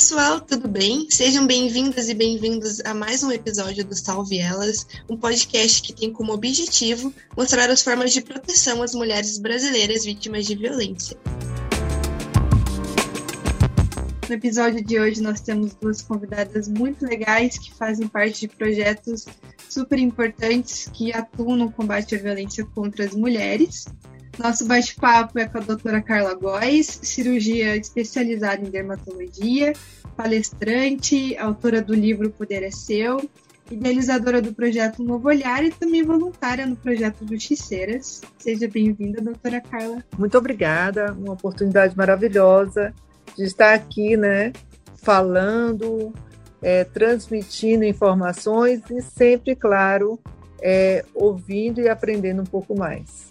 pessoal, tudo bem? Sejam bem-vindas e bem-vindos a mais um episódio do Salve Elas, um podcast que tem como objetivo mostrar as formas de proteção às mulheres brasileiras vítimas de violência. No episódio de hoje, nós temos duas convidadas muito legais que fazem parte de projetos super importantes que atuam no combate à violência contra as mulheres. Nosso bate-papo é com a doutora Carla Góes, cirurgia especializada em dermatologia, palestrante, autora do livro Poder é Seu, idealizadora do projeto Novo Olhar e também voluntária no projeto Justiceiras. Seja bem-vinda, doutora Carla. Muito obrigada, uma oportunidade maravilhosa de estar aqui, né, falando, é, transmitindo informações e sempre, claro, é, ouvindo e aprendendo um pouco mais.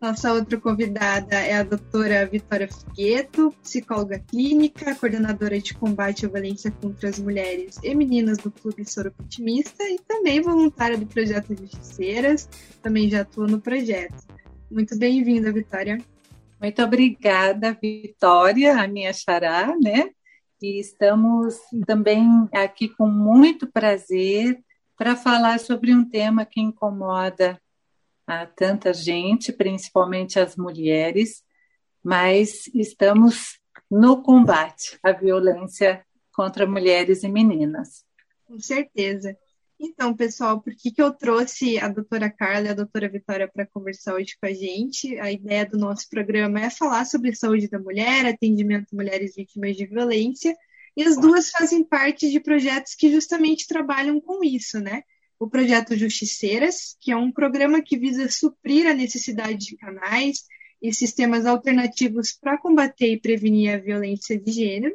Nossa outra convidada é a doutora Vitória Figueto, psicóloga clínica, coordenadora de combate à violência contra as mulheres e meninas do Clube Soropo Otimista e também voluntária do projeto Justiceiras, também já atua no projeto. Muito bem-vinda, Vitória. Muito obrigada, Vitória, a minha xará, né? E estamos também aqui com muito prazer para falar sobre um tema que incomoda a tanta gente, principalmente as mulheres, mas estamos no combate à violência contra mulheres e meninas. Com certeza. Então, pessoal, por que, que eu trouxe a doutora Carla e a doutora Vitória para conversar hoje com a gente? A ideia do nosso programa é falar sobre saúde da mulher, atendimento a mulheres vítimas de violência, e as duas fazem parte de projetos que justamente trabalham com isso, né? O projeto Justiceiras, que é um programa que visa suprir a necessidade de canais e sistemas alternativos para combater e prevenir a violência de gênero,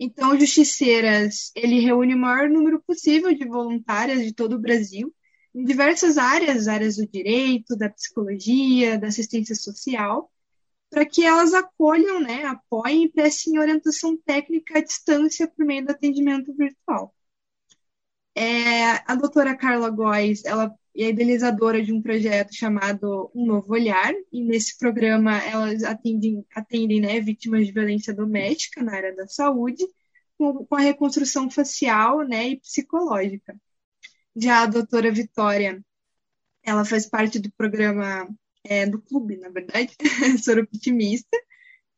então, o Justiceiras, ele reúne o maior número possível de voluntárias de todo o Brasil, em diversas áreas, áreas do direito, da psicologia, da assistência social, para que elas acolham, né, apoiem e prestem orientação técnica à distância por meio do atendimento virtual. É, a doutora Carla Góes, ela é idealizadora de um projeto chamado Um Novo Olhar, e nesse programa elas atendem, atendem né, vítimas de violência doméstica na área da saúde, com, com a reconstrução facial né, e psicológica. Já a doutora Vitória, ela faz parte do programa, é, do clube, na verdade, Soropitimista,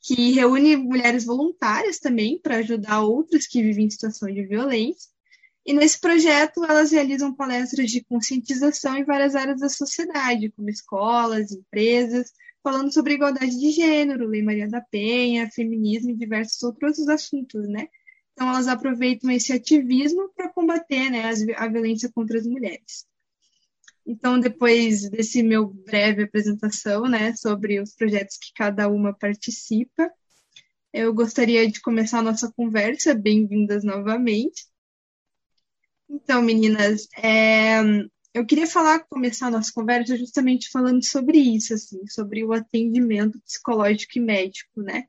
que reúne mulheres voluntárias também para ajudar outras que vivem em situação de violência. E nesse projeto, elas realizam palestras de conscientização em várias áreas da sociedade, como escolas, empresas, falando sobre igualdade de gênero, Lei Maria da Penha, feminismo e diversos outros assuntos, né? Então, elas aproveitam esse ativismo para combater né, a violência contra as mulheres. Então, depois desse meu breve apresentação né, sobre os projetos que cada uma participa, eu gostaria de começar a nossa conversa. Bem-vindas novamente. Então, meninas, é, eu queria falar, começar a nossa conversa justamente falando sobre isso, assim, sobre o atendimento psicológico e médico, né,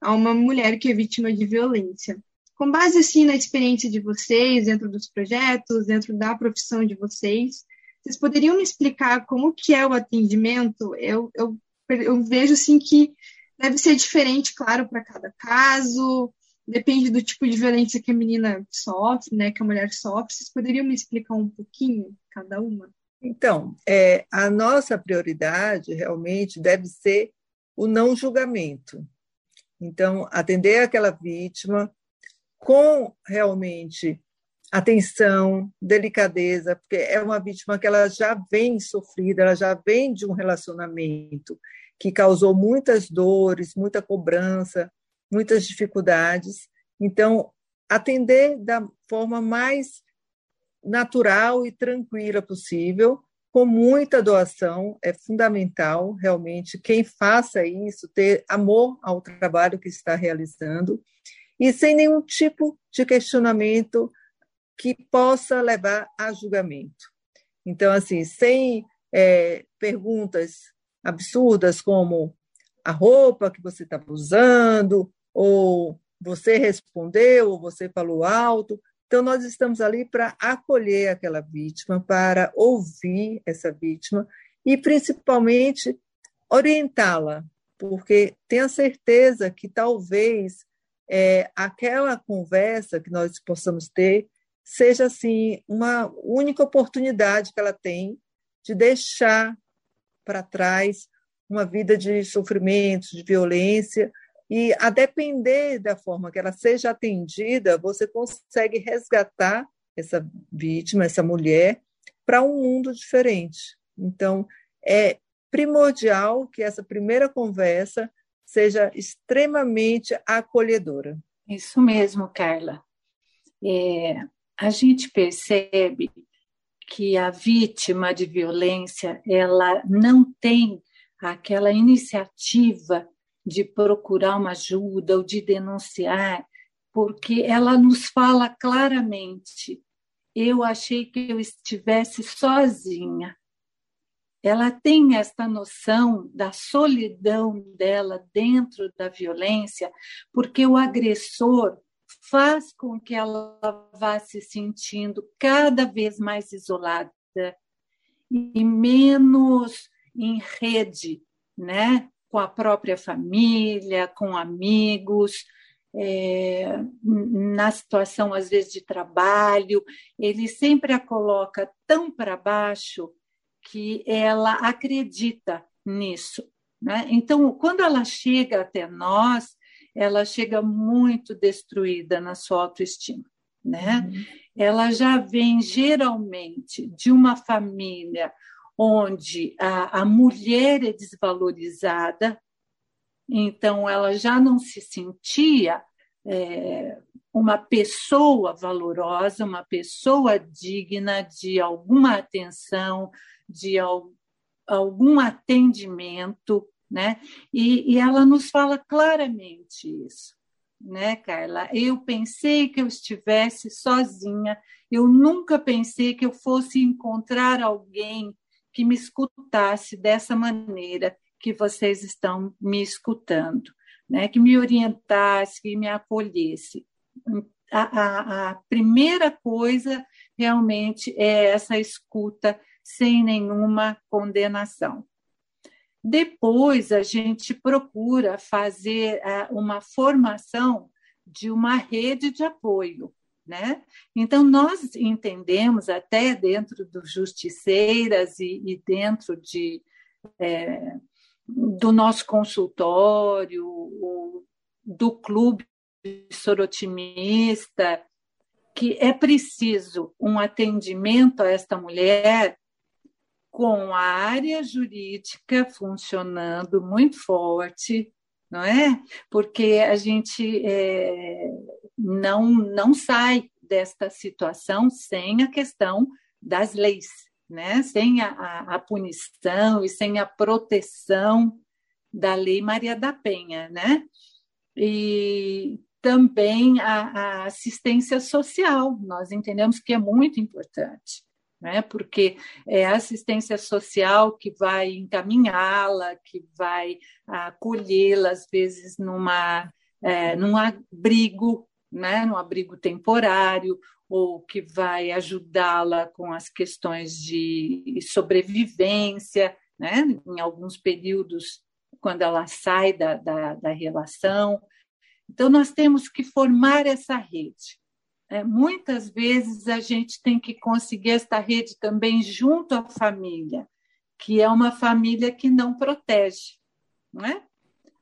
a uma mulher que é vítima de violência. Com base, assim, na experiência de vocês, dentro dos projetos, dentro da profissão de vocês, vocês poderiam me explicar como que é o atendimento? Eu, eu, eu vejo, assim, que deve ser diferente, claro, para cada caso, depende do tipo de violência que a menina sofre, né, que a mulher sofre. Vocês poderiam me explicar um pouquinho cada uma? Então, é, a nossa prioridade realmente deve ser o não julgamento. Então, atender aquela vítima com realmente atenção, delicadeza, porque é uma vítima que ela já vem sofrida, ela já vem de um relacionamento que causou muitas dores, muita cobrança, muitas dificuldades. Então, atender da forma mais natural e tranquila possível, com muita doação, é fundamental realmente quem faça isso ter amor ao trabalho que está realizando e sem nenhum tipo de questionamento que possa levar a julgamento. Então, assim, sem é, perguntas absurdas como a roupa que você estava usando, ou você respondeu, ou você falou alto. Então, nós estamos ali para acolher aquela vítima, para ouvir essa vítima e, principalmente, orientá-la, porque tenha certeza que talvez é, aquela conversa que nós possamos ter seja assim uma única oportunidade que ela tem de deixar para trás uma vida de sofrimento, de violência, e a depender da forma que ela seja atendida, você consegue resgatar essa vítima, essa mulher, para um mundo diferente. Então, é primordial que essa primeira conversa seja extremamente acolhedora. Isso mesmo, Carla. É, a gente percebe que a vítima de violência ela não tem aquela iniciativa de procurar uma ajuda ou de denunciar, porque ela nos fala claramente: eu achei que eu estivesse sozinha. Ela tem esta noção da solidão dela dentro da violência, porque o agressor faz com que ela vá se sentindo cada vez mais isolada e menos em rede, né? Com a própria família, com amigos, é, na situação, às vezes, de trabalho, ele sempre a coloca tão para baixo que ela acredita nisso. Né? Então, quando ela chega até nós, ela chega muito destruída na sua autoestima. Né? Uhum. Ela já vem geralmente de uma família onde a, a mulher é desvalorizada, então ela já não se sentia é, uma pessoa valorosa, uma pessoa digna de alguma atenção, de al, algum atendimento, né? E, e ela nos fala claramente isso, né, Carla? Eu pensei que eu estivesse sozinha, eu nunca pensei que eu fosse encontrar alguém que me escutasse dessa maneira que vocês estão me escutando, né? que me orientasse, que me acolhesse. A, a, a primeira coisa realmente é essa escuta sem nenhuma condenação. Depois, a gente procura fazer é, uma formação de uma rede de apoio. Né? Então, nós entendemos, até dentro dos justiceiras e, e dentro de, é, do nosso consultório, do clube sorotimista, que é preciso um atendimento a esta mulher com a área jurídica funcionando muito forte, não é? Porque a gente é, não, não sai desta situação sem a questão das leis, né? sem a, a, a punição e sem a proteção da Lei Maria da Penha. Né? E também a, a assistência social, nós entendemos que é muito importante né? porque é a assistência social que vai encaminhá-la, que vai acolhê-la, às vezes, numa, é, num abrigo, né? num abrigo temporário, ou que vai ajudá-la com as questões de sobrevivência, né? em alguns períodos, quando ela sai da, da, da relação. Então, nós temos que formar essa rede. É, muitas vezes a gente tem que conseguir esta rede também junto à família, que é uma família que não protege, não é?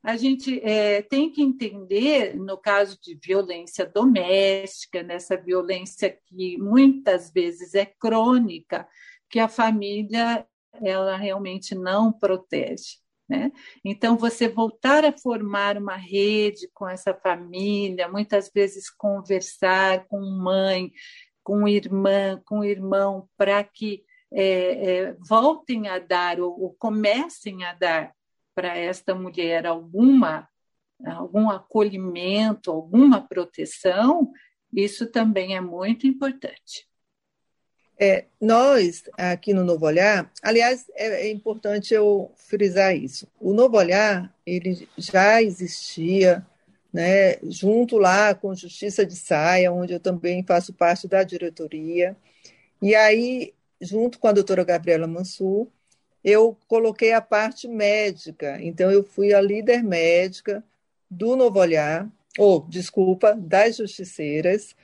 A gente é, tem que entender, no caso de violência doméstica, nessa violência que muitas vezes é crônica, que a família ela realmente não protege. Né? Então, você voltar a formar uma rede com essa família, muitas vezes conversar com mãe, com irmã, com irmão, para que é, é, voltem a dar ou, ou comecem a dar para esta mulher alguma algum acolhimento, alguma proteção, isso também é muito importante. É, nós, aqui no Novo Olhar, aliás, é, é, importante eu frisar isso. O Novo Olhar, ele já existia, né, junto lá com Justiça de Saia, onde eu também faço parte da diretoria. E aí, junto com a doutora Gabriela Mansur, eu coloquei a parte médica. Então, eu fui a líder médica do Novo Olhar, ou, desculpa, das justiceiras,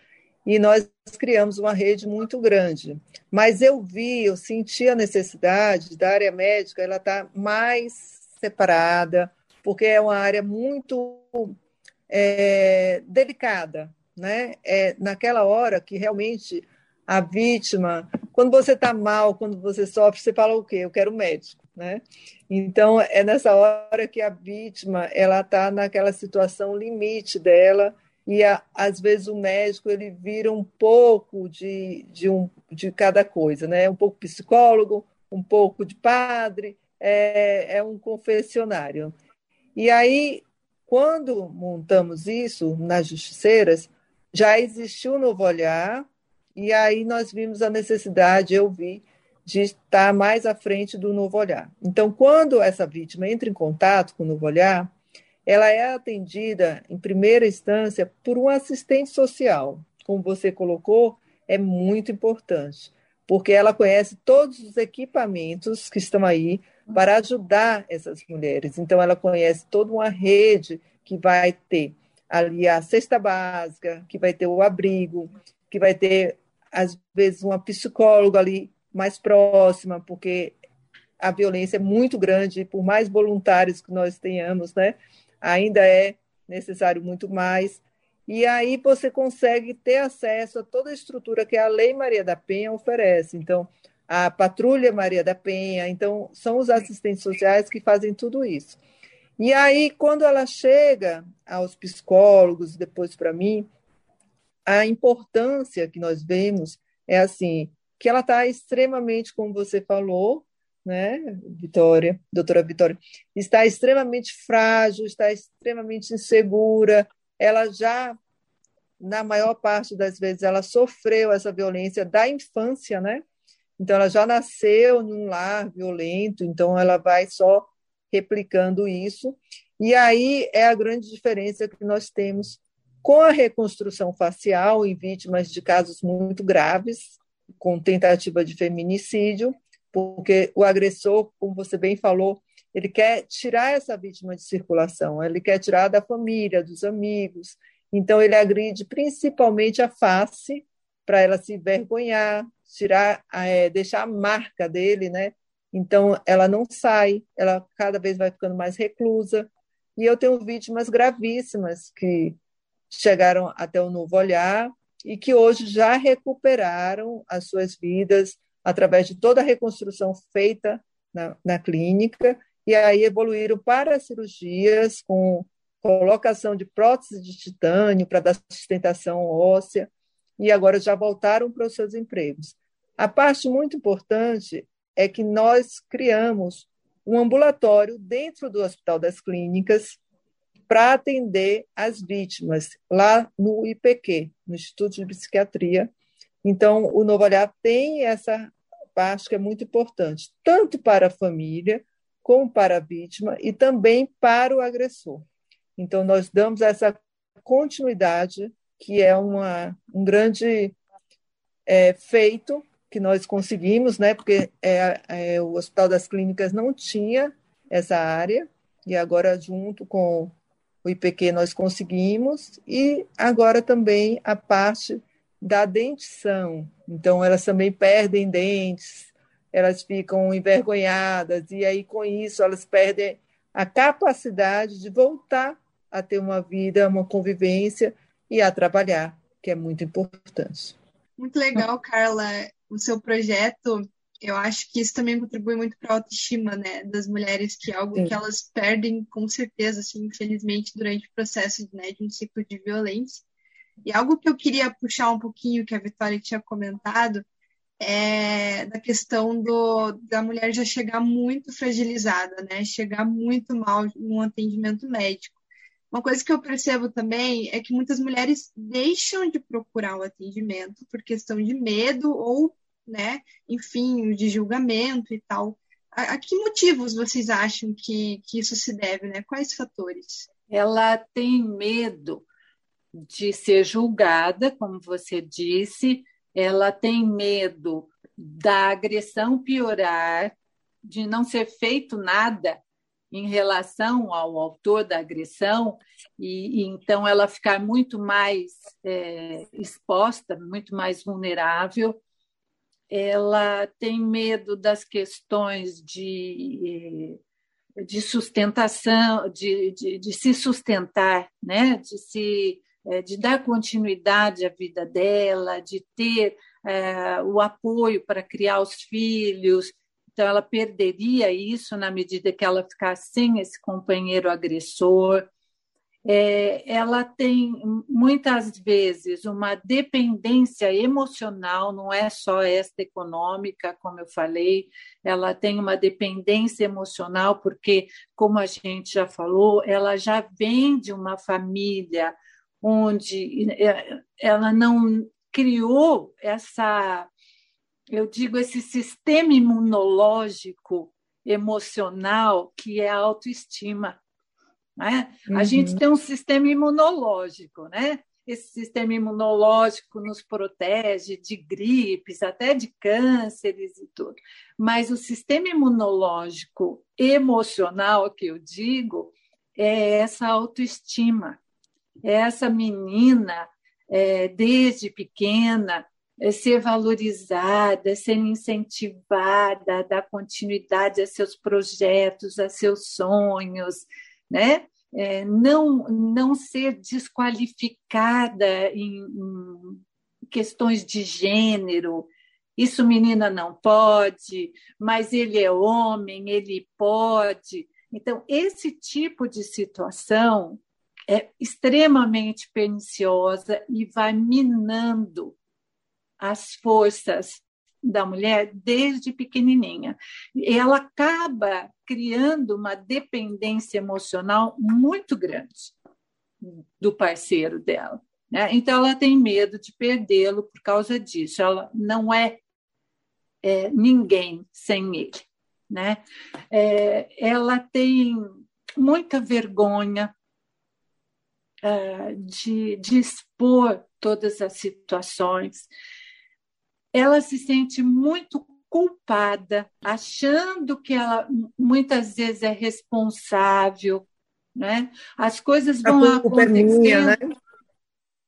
e nós criamos uma rede muito grande. Mas eu vi, eu senti a necessidade da área médica, ela está mais separada, porque é uma área muito é, delicada, né? É naquela hora que realmente a vítima, quando você está mal, quando você sofre, você fala o quê? Eu quero médico, né? Então é nessa hora que a vítima ela está naquela situação limite dela e a, às vezes o médico ele vira um pouco de, de, um, de cada coisa, né? Um pouco psicólogo, um pouco de padre, é, é um confessionário. E aí, quando montamos isso nas justiceiras, já existiu um novo olhar, e aí nós vimos a necessidade, eu vi, de estar mais à frente do novo olhar. Então, quando essa vítima entra em contato com o novo olhar, ela é atendida, em primeira instância, por um assistente social. Como você colocou, é muito importante, porque ela conhece todos os equipamentos que estão aí para ajudar essas mulheres. Então, ela conhece toda uma rede que vai ter ali a cesta básica, que vai ter o abrigo, que vai ter, às vezes, uma psicóloga ali mais próxima, porque a violência é muito grande, por mais voluntários que nós tenhamos, né? ainda é necessário muito mais. E aí você consegue ter acesso a toda a estrutura que a Lei Maria da Penha oferece. Então, a Patrulha Maria da Penha, então, são os assistentes sociais que fazem tudo isso. E aí, quando ela chega aos psicólogos, depois para mim, a importância que nós vemos é assim, que ela está extremamente, como você falou, né, Vitória, doutora Vitória, está extremamente frágil, está extremamente insegura, ela já, na maior parte das vezes, ela sofreu essa violência da infância, né? Então, ela já nasceu num lar violento, então ela vai só replicando isso. E aí é a grande diferença que nós temos com a reconstrução facial em vítimas de casos muito graves, com tentativa de feminicídio, porque o agressor, como você bem falou, ele quer tirar essa vítima de circulação, ele quer tirar da família, dos amigos. Então, ele agride principalmente a face, para ela se envergonhar, tirar, é, deixar a marca dele, né? Então, ela não sai, ela cada vez vai ficando mais reclusa. E eu tenho vítimas gravíssimas que chegaram até o novo olhar e que hoje já recuperaram as suas vidas, através de toda a reconstrução feita na, na clínica, e aí evoluíram para cirurgias com colocação de prótese de titânio para dar sustentação óssea, e agora já voltaram para os seus empregos. A parte muito importante é que nós criamos um ambulatório dentro do Hospital das Clínicas para atender as vítimas lá no IPQ, no Instituto de Psiquiatria, então, o Novo Olhar tem essa parte que é muito importante, tanto para a família, como para a vítima e também para o agressor. Então, nós damos essa continuidade, que é uma, um grande é, feito que nós conseguimos, né? porque é, é, o Hospital das Clínicas não tinha essa área, e agora, junto com o IPQ, nós conseguimos, e agora também a parte da dentição. Então, elas também perdem dentes, elas ficam envergonhadas, e aí, com isso, elas perdem a capacidade de voltar a ter uma vida, uma convivência e a trabalhar, que é muito importante. Muito legal, Carla, o seu projeto. Eu acho que isso também contribui muito para a autoestima né, das mulheres, que é algo Sim. que elas perdem com certeza, assim, infelizmente, durante o processo né, de um ciclo de violência. E algo que eu queria puxar um pouquinho, que a Vitória tinha comentado, é da questão do, da mulher já chegar muito fragilizada, né? Chegar muito mal no atendimento médico. Uma coisa que eu percebo também é que muitas mulheres deixam de procurar o atendimento por questão de medo ou, né, enfim, de julgamento e tal. A, a que motivos vocês acham que, que isso se deve, né? Quais fatores? Ela tem medo de ser julgada, como você disse, ela tem medo da agressão piorar, de não ser feito nada em relação ao autor da agressão, e, e então ela ficar muito mais é, exposta, muito mais vulnerável. Ela tem medo das questões de, de sustentação, de, de, de se sustentar, né? de, se, é, de dar continuidade à vida dela, de ter é, o apoio para criar os filhos, então, ela perderia isso na medida que ela ficasse sem esse companheiro agressor. É, ela tem muitas vezes uma dependência emocional, não é só esta econômica, como eu falei, ela tem uma dependência emocional, porque, como a gente já falou, ela já vem de uma família onde é, ela não criou essa eu digo, esse sistema imunológico emocional que é a autoestima. Né? Uhum. A gente tem um sistema imunológico, né? Esse sistema imunológico nos protege de gripes, até de cânceres e tudo. Mas o sistema imunológico emocional, que eu digo, é essa autoestima. É essa menina, é, desde pequena, é ser valorizada, ser incentivada, dar continuidade a seus projetos, a seus sonhos, né? É, não, não ser desqualificada em, em questões de gênero. Isso menina não pode, mas ele é homem, ele pode. Então, esse tipo de situação é extremamente perniciosa e vai minando as forças da mulher desde pequenininha. E ela acaba criando uma dependência emocional muito grande do parceiro dela. Né? Então, ela tem medo de perdê-lo por causa disso. Ela não é, é ninguém sem ele. Né? É, ela tem muita vergonha uh, de, de expor todas as situações ela se sente muito culpada, achando que ela muitas vezes é responsável, né? As coisas vão a culpa acontecendo. É minha, né?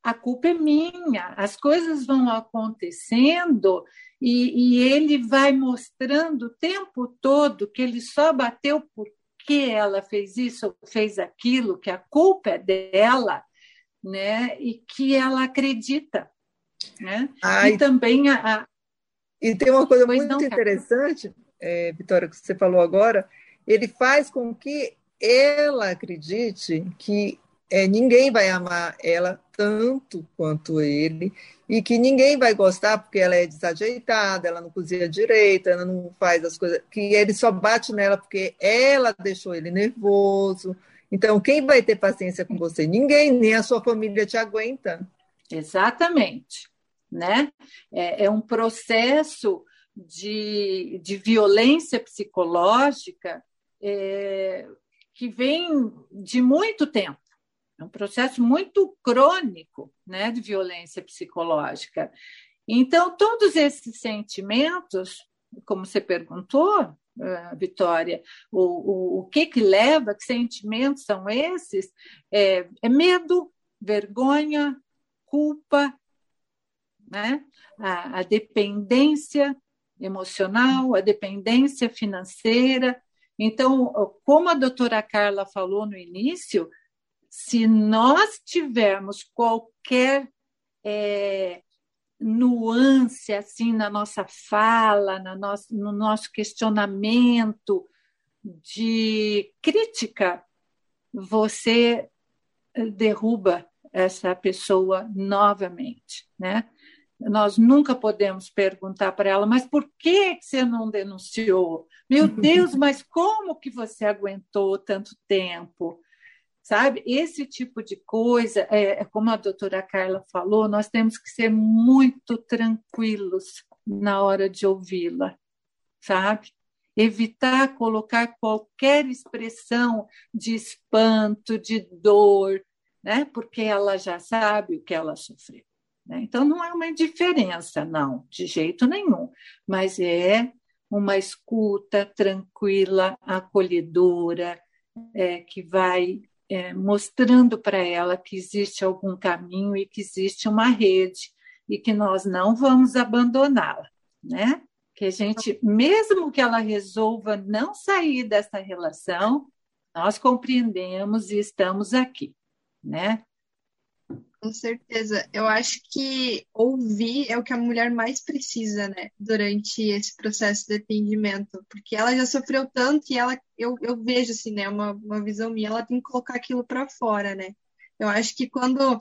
A culpa é minha. As coisas vão acontecendo e, e ele vai mostrando o tempo todo que ele só bateu porque ela fez isso, fez aquilo, que a culpa é dela, né? E que ela acredita né? Ah, e, também a, E tem uma coisa muito interessante, é, Vitória, que você falou agora, ele faz com que ela acredite que é, ninguém vai amar ela tanto quanto ele e que ninguém vai gostar porque ela é desajeitada, ela não cozinha direito, ela não faz as coisas, que ele só bate nela porque ela deixou ele nervoso. Então, quem vai ter paciência com você? Ninguém, nem a sua família te aguenta. Exatamente né? É, é um processo de, de violência psicológica é, que vem de muito tempo. É um processo muito crônico né, de violência psicológica. Então, todos esses sentimentos, como você perguntou, Uh, Vitória, o, o, o que que leva, que sentimentos são esses? É, é medo, vergonha, culpa, né? a, a dependência emocional, a dependência financeira. Então, como a doutora Carla falou no início, se nós tivermos qualquer é, nuance assim na nossa fala, na no nosso questionamento de crítica, você derruba essa pessoa novamente, né? Nós nunca podemos perguntar para ela, mas por que você não denunciou? Meu Deus, mas como que você aguentou tanto tempo? Sabe? Esse tipo de coisa, é, é como a doutora Carla falou, nós temos que ser muito tranquilos na hora de ouvi-la, sabe? Evitar colocar qualquer expressão de espanto, de dor, né? Porque ela já sabe o que ela sofreu. Né? Então, não é uma indiferença, não, de jeito nenhum, mas é uma escuta tranquila, acolhedora, é, que vai é, mostrando para ela que existe algum caminho e que existe uma rede e que nós não vamos abandoná-la, né? Que a gente, mesmo que ela resolva não sair dessa relação, nós compreendemos e estamos aqui, né? Com certeza. Eu acho que ouvir é o que a mulher mais precisa, né, durante esse processo de atendimento, porque ela já sofreu tanto e ela, eu, eu vejo assim, né, uma, uma visão minha, ela tem que colocar aquilo para fora, né. Eu acho que quando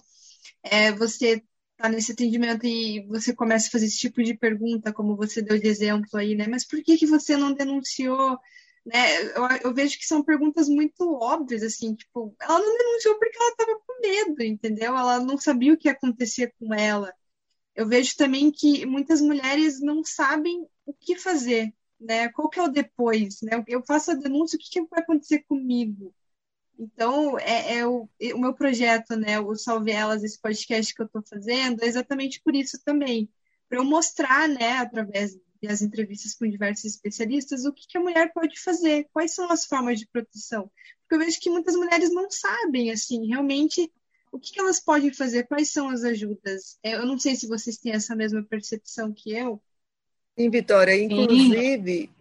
é, você está nesse atendimento e você começa a fazer esse tipo de pergunta, como você deu de exemplo aí, né, mas por que que você não denunciou? Né? Eu, eu, vejo que são perguntas muito óbvias, assim, tipo, ela não denunciou porque ela estava com medo, entendeu? Ela não sabia o que acontecia com ela. Eu vejo também que muitas mulheres não sabem o que fazer, né? Qual que é o depois, né? Eu faço a denúncia, o que, que vai acontecer comigo? Então, é, é o, o, meu projeto, né? O Salve Elas, esse podcast que eu estou fazendo, é exatamente por isso também. Para eu mostrar, né, através e as entrevistas com diversos especialistas, o que, que, a mulher pode fazer, quais são as formas de proteção. Porque eu vejo que muitas mulheres não sabem, assim, realmente o que, que elas podem fazer, quais são as ajudas. É, eu não sei se vocês têm essa mesma percepção que eu. Sim, Vitória, inclusive,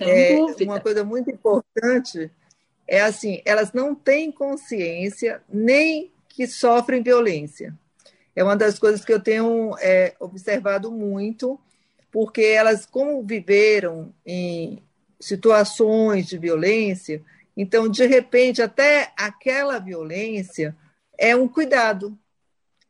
é, uma coisa muito importante é assim, elas não têm consciência nem que sofrem violência. É uma das coisas que eu tenho é, observado muito, porque elas, como viveram em situações de violência, então, de repente, até aquela violência é um cuidado.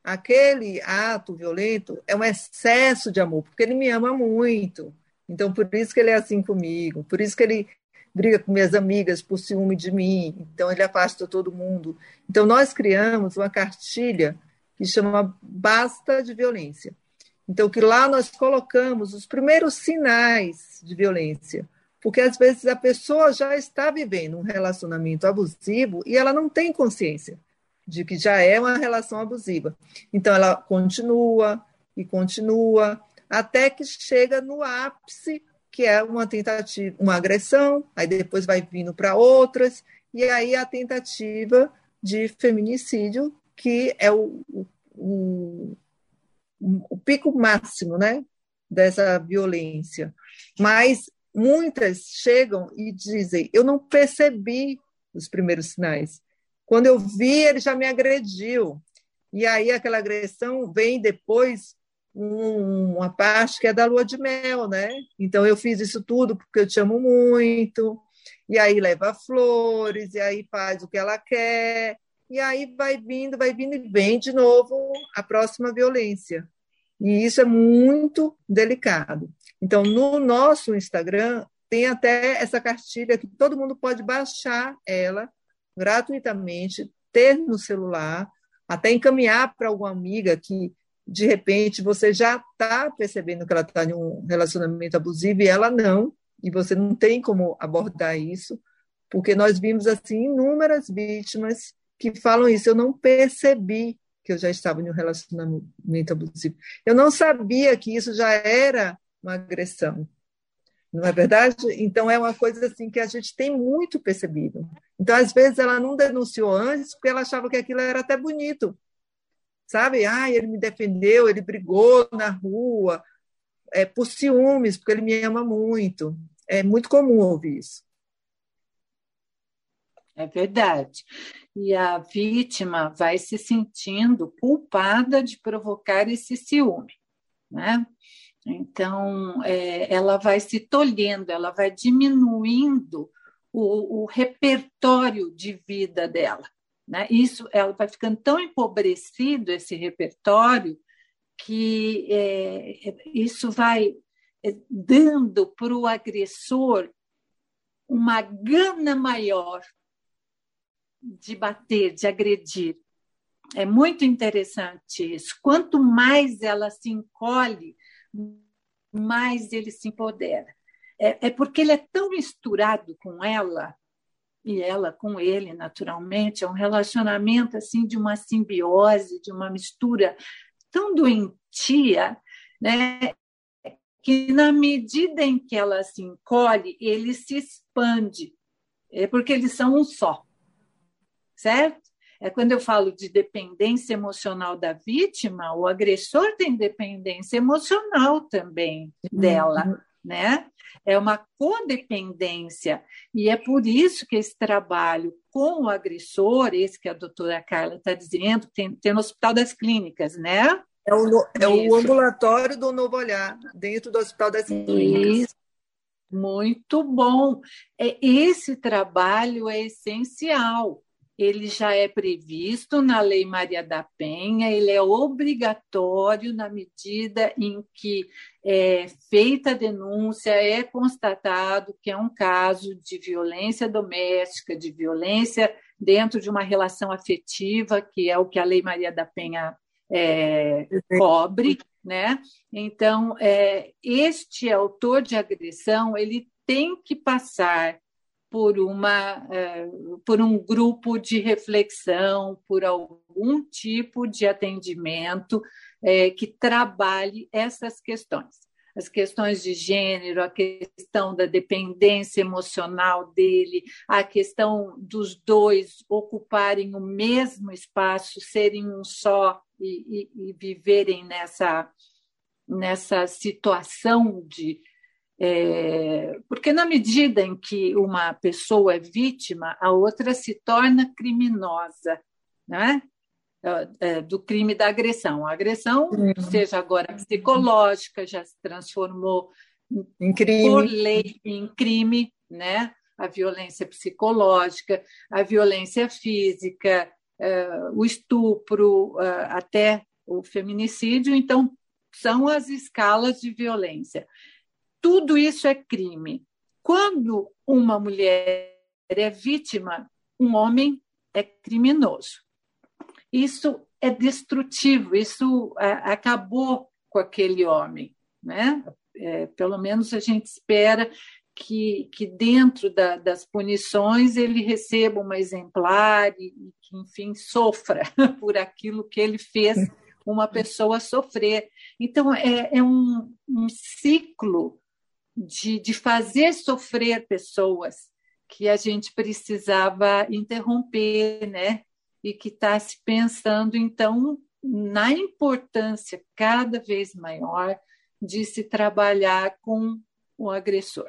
Aquele ato violento é um excesso de amor, porque ele me ama muito. Então, por isso que ele é assim comigo, por isso que ele briga com minhas amigas por ciúme de mim, então ele afasta todo mundo. Então, nós criamos uma cartilha que chama Basta de Violência. Então, que lá nós colocamos os primeiros sinais de violência, porque às vezes a pessoa já está vivendo um relacionamento abusivo e ela não tem consciência de que já é uma relação abusiva. Então, ela continua e continua até que chega no ápice, que é uma tentativa, uma agressão, aí depois vai vindo para outras, e aí a tentativa de feminicídio, que é o, o, o pico máximo né, dessa violência. Mas muitas chegam e dizem: Eu não percebi os primeiros sinais. Quando eu vi, ele já me agrediu. E aí aquela agressão vem depois um, uma parte que é da lua de mel, né? Então eu fiz isso tudo porque eu te amo muito. E aí leva flores, e aí faz o que ela quer, e aí vai vindo, vai vindo e vem de novo a próxima violência. E isso é muito delicado. Então, no nosso Instagram, tem até essa cartilha que todo mundo pode baixar ela gratuitamente, ter no celular, até encaminhar para alguma amiga que, de repente, você já está percebendo que ela está em um relacionamento abusivo e ela não, e você não tem como abordar isso, porque nós vimos assim inúmeras vítimas que falam isso. Eu não percebi que eu já estava em um relacionamento abusivo. Eu não sabia que isso já era uma agressão. Não é verdade? Então é uma coisa assim que a gente tem muito percebido. Então às vezes ela não denunciou antes porque ela achava que aquilo era até bonito. Sabe? Ah, ele me defendeu, ele brigou na rua, é por ciúmes, porque ele me ama muito. É muito comum ouvir isso. É verdade. E a vítima vai se sentindo culpada de provocar esse ciúme, né? Então, é, ela vai se tolhendo, ela vai diminuindo o, o repertório de vida dela. Né? Isso, ela vai ficando tão empobrecido esse repertório que é, isso vai é, dando para o agressor uma gana maior de bater, de agredir. É muito interessante isso. Quanto mais ela se encolhe, mais ele se empodera. É, é porque ele é tão misturado com ela e ela com ele, naturalmente, é um relacionamento assim de uma simbiose, de uma mistura tão doentia, né? Que na medida em que ela se encolhe, ele se expande, é porque eles são um só certo? É quando eu falo de dependência emocional da vítima, o agressor tem dependência emocional também dela, uhum. né? É uma codependência. E é por isso que esse trabalho com o agressor, esse que a doutora Carla está dizendo, tem, tem no Hospital das Clínicas, né? É o, é o ambulatório do Novo Olhar, dentro do Hospital das Clínicas. Isso. Muito bom. É, esse trabalho é essencial. Ele já é previsto na Lei Maria da Penha, ele é obrigatório na medida em que é feita a denúncia, é constatado que é um caso de violência doméstica, de violência dentro de uma relação afetiva, que é o que a Lei Maria da Penha é, cobre, né? Então, é, este autor de agressão ele tem que passar por uma é, por um grupo de reflexão, por algum tipo de atendimento é, que trabalhe essas questões as questões de gênero, a questão da dependência emocional dele, a questão dos dois ocuparem o mesmo espaço, serem um só e, e, e viverem nessa, nessa situação de. É, porque, na medida em que uma pessoa é vítima, a outra se torna criminosa. Né? É, do crime da agressão. A agressão, uhum. seja agora psicológica, já se transformou em crime. por lei em crime, né? A violência psicológica, a violência física, uh, o estupro, até o feminicídio. Então, são as escalas de violência. Tudo isso é crime. Quando uma mulher é vítima, um homem é criminoso isso é destrutivo, isso é, acabou com aquele homem. Né? É, pelo menos a gente espera que, que dentro da, das punições ele receba uma exemplar e, que, enfim, sofra por aquilo que ele fez uma pessoa sofrer. Então, é, é um, um ciclo de, de fazer sofrer pessoas que a gente precisava interromper, né? e que está se pensando, então, na importância cada vez maior de se trabalhar com o agressor.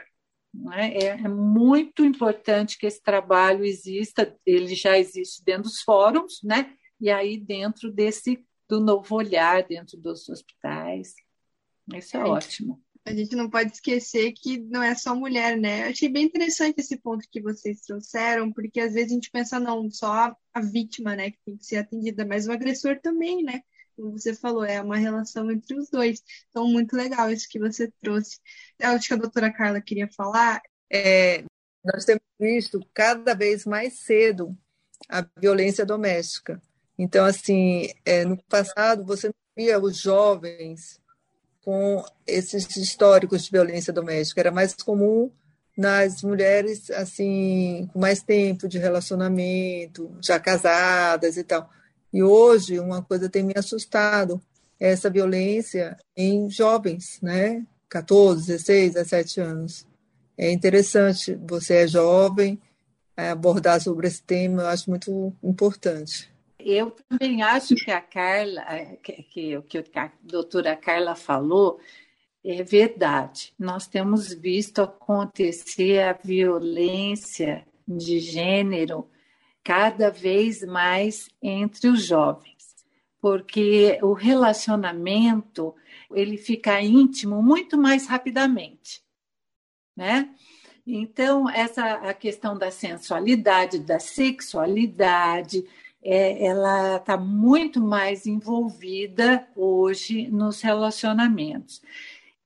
É? é? É, muito importante que esse trabalho exista, ele já existe dentro dos fóruns, né? e aí dentro desse do novo olhar, dentro dos hospitais. Isso é, é ótimo a gente não pode esquecer que não é só mulher, né? Eu achei bem interessante esse ponto que vocês trouxeram, porque às vezes a gente pensa, não, só a vítima, né, que tem que ser atendida, mas o agressor também, né? Como você falou, é uma relação entre os dois. Então, muito legal isso que você trouxe. Eu acho que a doutora Carla queria falar. É, nós temos visto cada vez mais cedo a violência doméstica. Então, assim, é, no passado, você não via os jovens com esses históricos de violência doméstica. Era mais comum nas mulheres assim com mais tempo de relacionamento, já casadas e tal. E hoje uma coisa tem me assustado essa violência em jovens, né? 14, 16, 17 anos. É interessante, você é jovem, abordar sobre esse tema, eu acho muito importante. Eu também acho que a Carla, que, que, que a doutora Carla falou, é verdade. Nós temos visto acontecer a violência de gênero cada vez mais entre os jovens, porque o relacionamento ele fica íntimo muito mais rapidamente, né? Então essa a questão da sensualidade, da sexualidade, é, ela está muito mais envolvida hoje nos relacionamentos.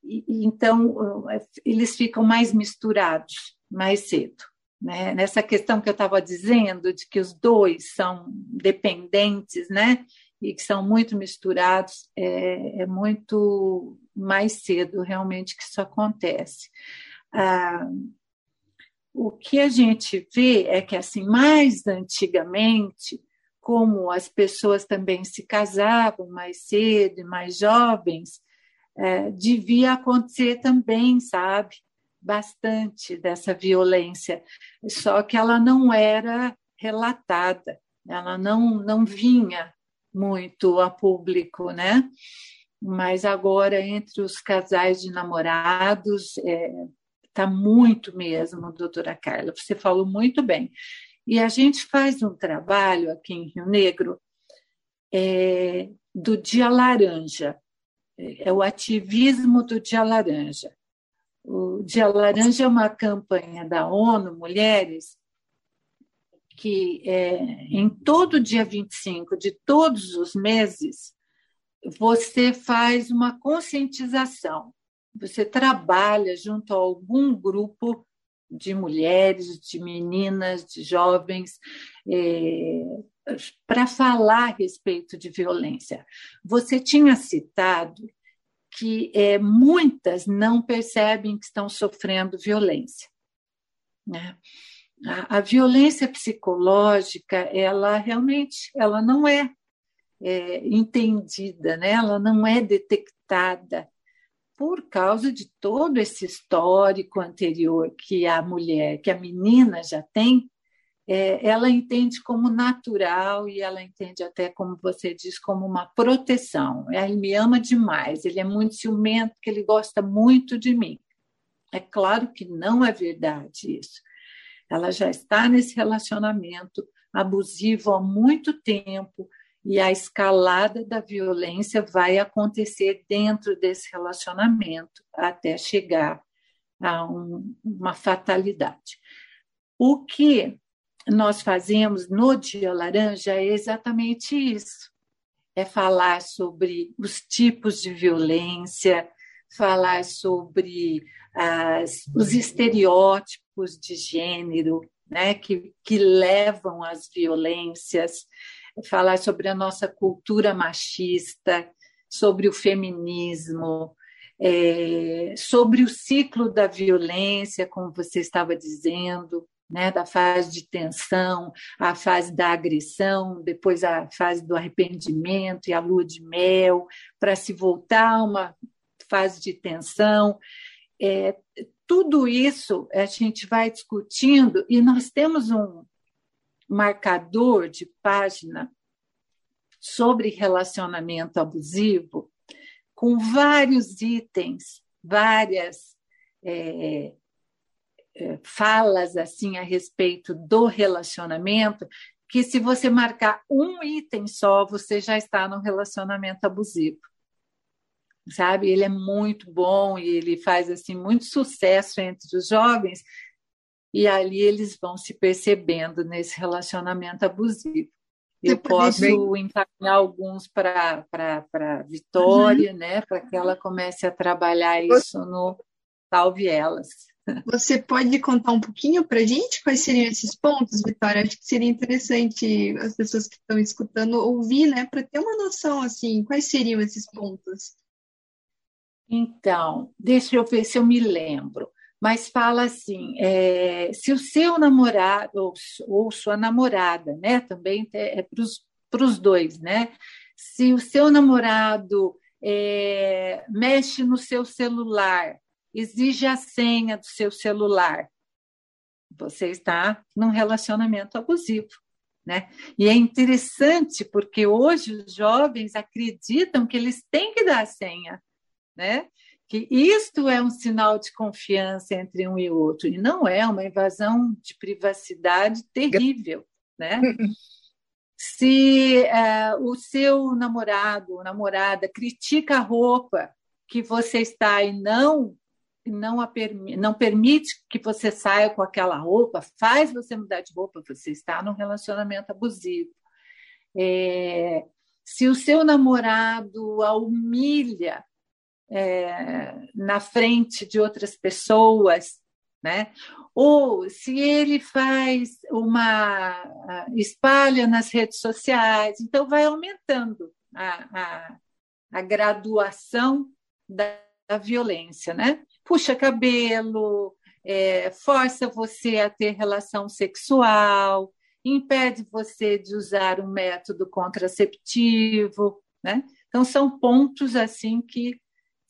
E, então, eles ficam mais misturados mais cedo. Né? Nessa questão que eu estava dizendo, de que os dois são dependentes, né? E que são muito misturados, é, é muito mais cedo realmente que isso acontece. Ah, o que a gente vê é que, assim, mais antigamente, como as pessoas também se casavam mais cedo e mais jovens, é, devia acontecer também, sabe? Bastante dessa violência, só que ela não era relatada, ela não, não vinha muito a público, né? Mas agora, entre os casais de namorados, está é, tá muito mesmo, doutora Carla. Você falou muito bem. E a gente faz um trabalho aqui em Rio Negro é, do Dia Laranja. É o ativismo do Dia Laranja. O Dia Laranja é uma campanha da ONU Mulheres que é, em todo dia 25 de todos os meses você faz uma conscientização. Você trabalha junto a algum grupo de mulheres, de meninas, de jovens, é, para falar a respeito de violência. Você tinha citado que é, muitas não percebem que estão sofrendo violência. Né? A, a, violência psicológica, ela realmente, ela não é, é entendida, né? ela não é detectada por causa de todo esse histórico anterior que a mulher, que a menina já tem, é, ela entende como natural e ela entende até, como você diz, como uma proteção. Ele me ama demais, ele é muito ciumento, que ele gosta muito de mim. É claro que não é verdade isso. Ela já está nesse relacionamento abusivo há muito tempo e a escalada da violência vai acontecer dentro desse relacionamento até chegar a um, uma fatalidade. O que nós fazemos no Dia Laranja é exatamente isso: é falar sobre os tipos de violência, falar sobre as, os estereótipos de gênero né, que, que levam às violências, falar sobre a nossa cultura machista, sobre o feminismo, é, sobre o ciclo da violência, como você estava dizendo, né, da fase de tensão, a fase da agressão, depois a fase do arrependimento e a lua de mel, para se voltar a uma fase de tensão. É, tudo isso a gente vai discutindo e nós temos um marcador de página sobre relacionamento abusivo com vários itens, várias é, é, falas assim a respeito do relacionamento, que se você marcar um item só, você já está no relacionamento abusivo. Sabe? Ele é muito bom e ele faz assim muito sucesso entre os jovens e ali eles vão se percebendo nesse relacionamento abusivo. Eu posso encaminhar alguns para a Vitória, uhum. né, para que ela comece a trabalhar isso no Salve Elas. Você pode contar um pouquinho para a gente quais seriam esses pontos, Vitória? Acho que seria interessante as pessoas que estão escutando ouvir, né, para ter uma noção assim, quais seriam esses pontos. Então, deixa eu ver se eu me lembro. Mas fala assim: é, se o seu namorado ou, ou, sua namorada, né, também é, é para os dois, né? Se o seu namorado é, mexe no seu celular exige a senha do seu celular. Você está num relacionamento abusivo. Né? E é interessante porque hoje os jovens acreditam que eles têm que dar a senha, né? Que isto é um sinal de confiança entre um e outro, e não é uma invasão de privacidade terrível. Né? Se uh, o seu namorado ou namorada critica a roupa que você está e não não, a permi não permite que você saia com aquela roupa, faz você mudar de roupa, você está num relacionamento abusivo. É, se o seu namorado a humilha é, na frente de outras pessoas, né? Ou se ele faz uma espalha nas redes sociais, então vai aumentando a, a, a graduação da, da violência, né? puxa cabelo, é, força você a ter relação sexual, impede você de usar um método contraceptivo, né? Então são pontos assim que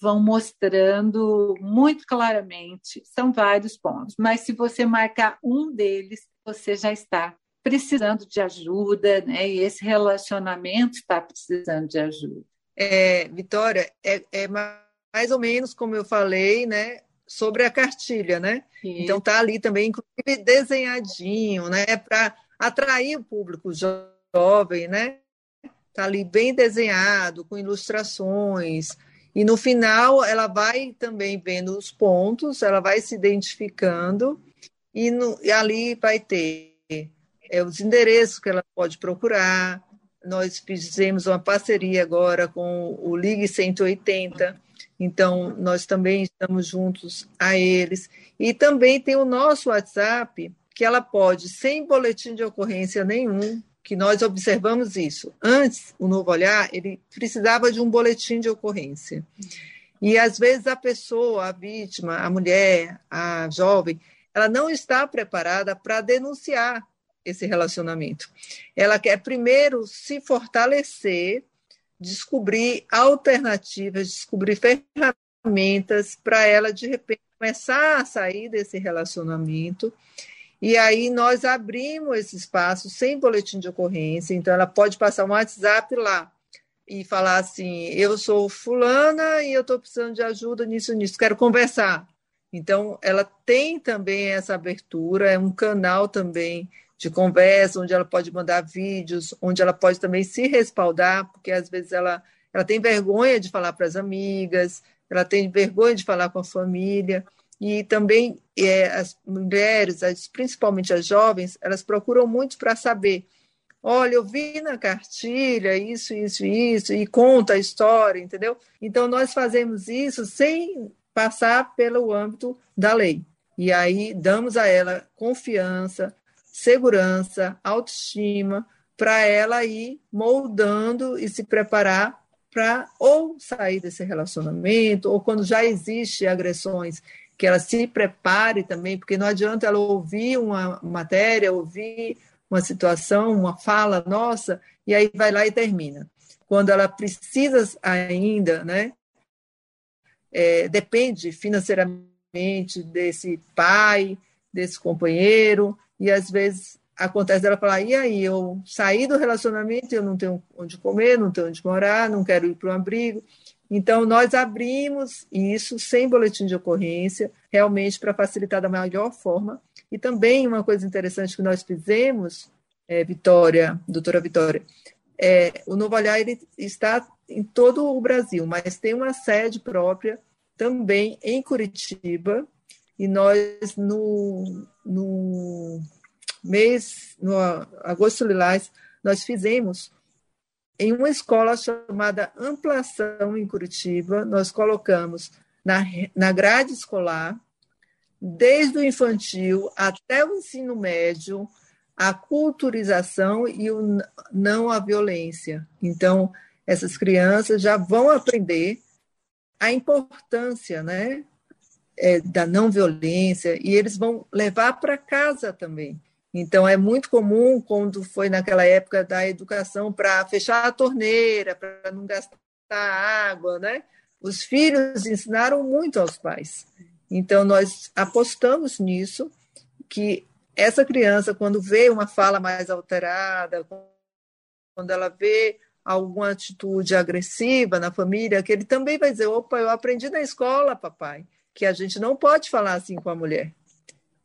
vão mostrando muito claramente, são vários pontos, mas se você marcar um deles, você já está precisando de ajuda, né? E esse relacionamento está precisando de ajuda. É, Vitória, é, é mais ou menos como eu falei, né? Sobre a cartilha, né? Sim. Então tá ali também, inclusive desenhadinho, né? Para atrair o público jovem, né? Tá ali bem desenhado, com ilustrações. E no final ela vai também vendo os pontos, ela vai se identificando e, no, e ali vai ter é, os endereços que ela pode procurar. Nós fizemos uma parceria agora com o Ligue 180, então nós também estamos juntos a eles. E também tem o nosso WhatsApp, que ela pode, sem boletim de ocorrência nenhum, que nós observamos isso. Antes, o Novo Olhar, ele precisava de um boletim de ocorrência. E às vezes a pessoa, a vítima, a mulher, a jovem, ela não está preparada para denunciar esse relacionamento. Ela quer primeiro se fortalecer, descobrir alternativas, descobrir ferramentas para ela de repente começar a sair desse relacionamento e aí nós abrimos esse espaço sem boletim de ocorrência, então ela pode passar um WhatsApp lá e falar assim: eu sou fulana e eu estou precisando de ajuda nisso, nisso, quero conversar. Então, ela tem também essa abertura, é um canal também de conversa, onde ela pode mandar vídeos, onde ela pode também se respaldar, porque às vezes ela, ela tem vergonha de falar para as amigas, ela tem vergonha de falar com a família e também é, as mulheres, as, principalmente as jovens, elas procuram muito para saber. Olha, eu vi na cartilha isso, isso, isso, e conta a história, entendeu? Então, nós fazemos isso sem passar pelo âmbito da lei. E aí damos a ela confiança, segurança, autoestima, para ela ir moldando e se preparar para ou sair desse relacionamento, ou quando já existe agressões que ela se prepare também, porque não adianta ela ouvir uma matéria, ouvir uma situação, uma fala nossa, e aí vai lá e termina. Quando ela precisa ainda, né, é, depende financeiramente desse pai, desse companheiro, e às vezes acontece dela falar: e aí, eu saí do relacionamento, eu não tenho onde comer, não tenho onde morar, não quero ir para um abrigo. Então, nós abrimos isso sem boletim de ocorrência, realmente para facilitar da melhor forma. E também uma coisa interessante que nós fizemos, é, Vitória, doutora Vitória, é, o Novo Olhar ele está em todo o Brasil, mas tem uma sede própria também em Curitiba, e nós, no, no mês, no agosto lilás, nós fizemos em uma escola chamada Amplação, em Curitiba, nós colocamos na, na grade escolar, desde o infantil até o ensino médio, a culturização e o não à violência. Então, essas crianças já vão aprender a importância né, é, da não violência e eles vão levar para casa também. Então, é muito comum, quando foi naquela época da educação, para fechar a torneira, para não gastar água, né? Os filhos ensinaram muito aos pais. Então, nós apostamos nisso, que essa criança, quando vê uma fala mais alterada, quando ela vê alguma atitude agressiva na família, que ele também vai dizer: opa, eu aprendi na escola, papai, que a gente não pode falar assim com a mulher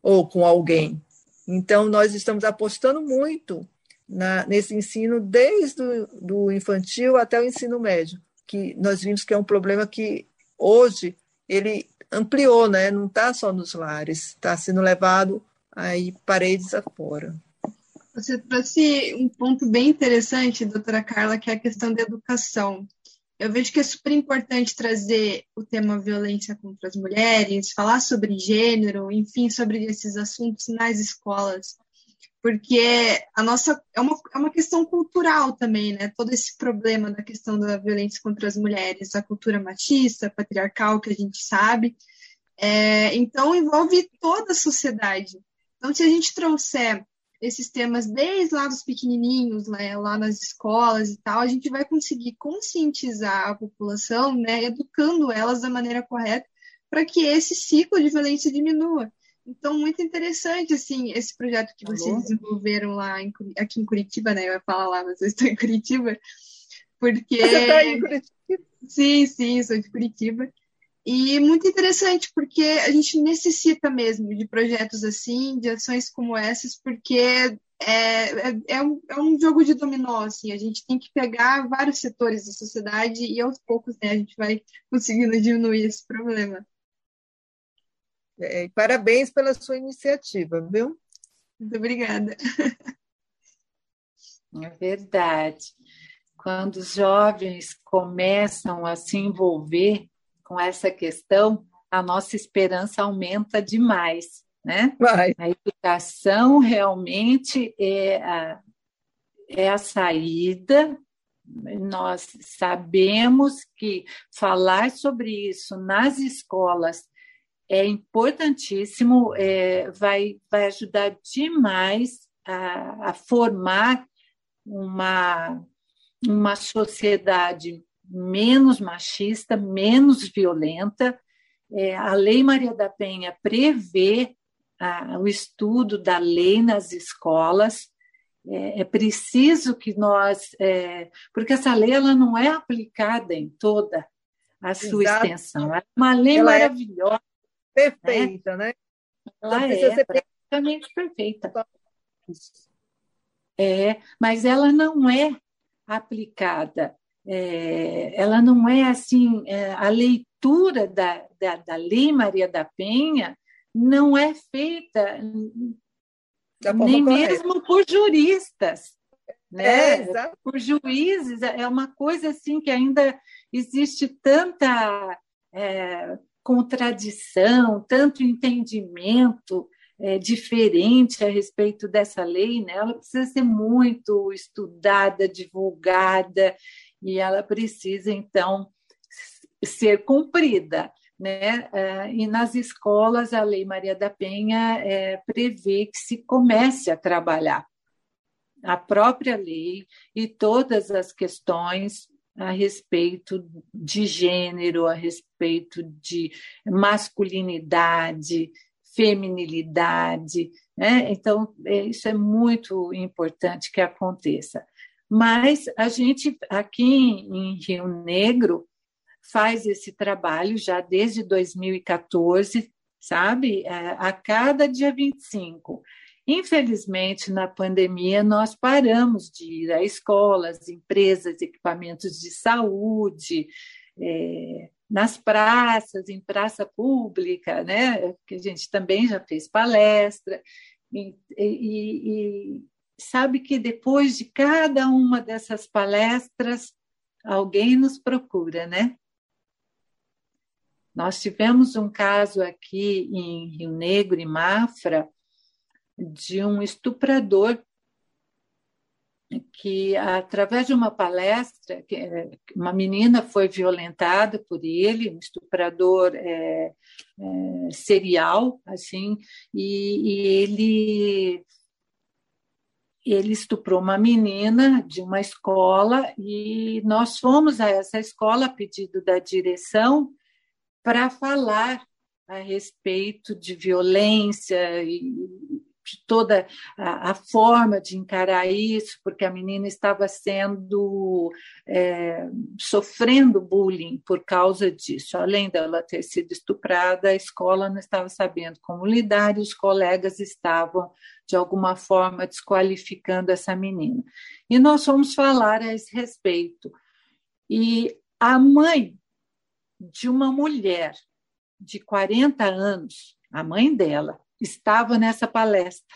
ou com alguém. Então, nós estamos apostando muito na, nesse ensino, desde o do infantil até o ensino médio, que nós vimos que é um problema que hoje ele ampliou, né? não está só nos lares, está sendo levado aí paredes afora. Você trouxe um ponto bem interessante, doutora Carla, que é a questão da educação. Eu vejo que é super importante trazer o tema violência contra as mulheres, falar sobre gênero, enfim, sobre esses assuntos nas escolas, porque a nossa é uma, é uma questão cultural também, né? Todo esse problema da questão da violência contra as mulheres, a cultura machista, patriarcal, que a gente sabe. É, então, envolve toda a sociedade. Então, se a gente trouxer esses temas desde lá dos pequenininhos, né, lá nas escolas e tal, a gente vai conseguir conscientizar a população, né, educando elas da maneira correta para que esse ciclo de violência diminua. Então, muito interessante, assim, esse projeto que vocês Alô? desenvolveram lá em, aqui em Curitiba, né? Eu ia falar lá, mas eu estou em Curitiba, porque... Você está em Curitiba? Sim, sim, sou de Curitiba. E muito interessante, porque a gente necessita mesmo de projetos assim, de ações como essas, porque é, é, é, um, é um jogo de dominó, assim, a gente tem que pegar vários setores da sociedade e aos poucos né, a gente vai conseguindo diminuir esse problema. É, parabéns pela sua iniciativa, viu? Muito obrigada. É verdade. Quando os jovens começam a se envolver com essa questão, a nossa esperança aumenta demais. Né? Vai. A educação realmente é a, é a saída. Nós sabemos que falar sobre isso nas escolas é importantíssimo, é, vai, vai ajudar demais a, a formar uma, uma sociedade menos machista, menos violenta. É, a Lei Maria da Penha prevê o estudo da lei nas escolas. É, é preciso que nós, é, porque essa lei ela não é aplicada em toda a sua Exato. extensão. É uma lei ela é maravilhosa. Perfeita, né? né? Ela é ser... praticamente perfeita. É, mas ela não é aplicada é, ela não é assim, é, a leitura da, da, da Lei Maria da Penha não é feita nem mesmo por juristas, né? É, por juízes, é uma coisa assim que ainda existe tanta é, contradição, tanto entendimento é, diferente a respeito dessa lei, né? ela precisa ser muito estudada, divulgada, e ela precisa, então, ser cumprida. Né? É, e nas escolas, a Lei Maria da Penha é, prevê que se comece a trabalhar a própria lei e todas as questões a respeito de gênero, a respeito de masculinidade, feminilidade. Né? Então, é, isso é muito importante que aconteça. Mas a gente, aqui em Rio Negro, faz esse trabalho já desde 2014, sabe? É, a cada dia 25. Infelizmente, na pandemia, nós paramos de ir a escolas, empresas, equipamentos de saúde, é, nas praças, em praça pública, né? que a gente também já fez palestra. E, e, sabe que depois de cada uma dessas palestras, alguém nos procura, né? Nós tivemos um caso aqui em Rio Negro, em Mafra, de um estuprador que, através de uma palestra, uma menina foi violentada por ele, um estuprador é, é, serial, assim, e, e ele ele estuprou uma menina de uma escola e nós fomos a essa escola a pedido da direção para falar a respeito de violência e de toda a, a, forma de encarar isso, porque a menina estava sendo é, sofrendo bullying por causa disso. Além dela ter sido estuprada, a escola não estava sabendo como lidar e os colegas estavam de alguma forma desqualificando essa menina. E nós fomos falar a esse respeito. E a mãe de uma mulher de 40 anos, a mãe dela, estava nessa palestra,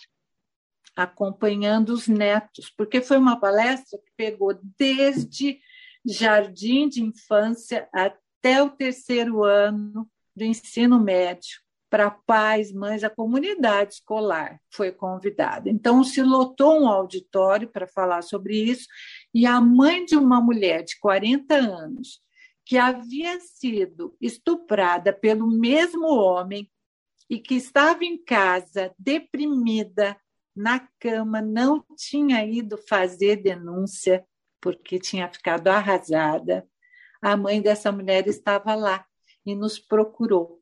acompanhando os netos, porque foi uma palestra que pegou desde jardim de infância até o terceiro ano do ensino médio, para pais, mães, a comunidade escolar foi convidada. Então, se lotou um auditório para falar sobre isso, e a mãe de uma mulher de 40 anos, que havia sido estuprada pelo mesmo homem e que estava em casa, deprimida, na cama, não tinha ido fazer denúncia, porque tinha ficado arrasada. A mãe dessa mulher estava lá e nos procurou.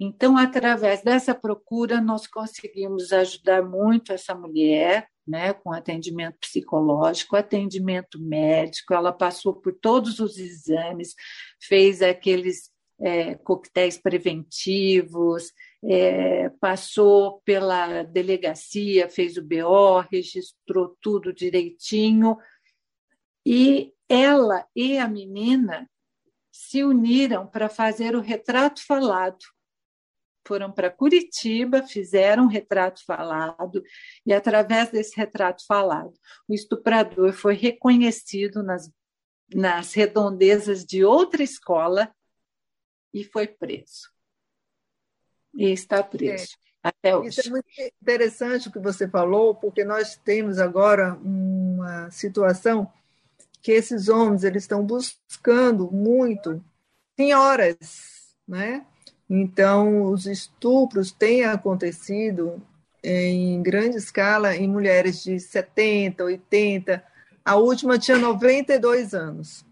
Então, através dessa procura, nós conseguimos ajudar muito essa mulher, né, com atendimento psicológico, atendimento médico. Ela passou por todos os exames, fez aqueles é, coquetéis preventivos, é, passou pela delegacia, fez o BO, registrou tudo direitinho. E ela e a menina se uniram para fazer o retrato falado. Foram para Curitiba, fizeram um retrato falado, e através desse retrato falado, o estuprador foi reconhecido nas, nas redondezas de outra escola e foi preso. E está preso. É. Até hoje. Isso é muito interessante o que você falou, porque nós temos agora uma situação que esses homens eles estão buscando muito senhoras, né? Então, os estupros têm acontecido em grande escala em mulheres de 70, 80, a última tinha 92 anos.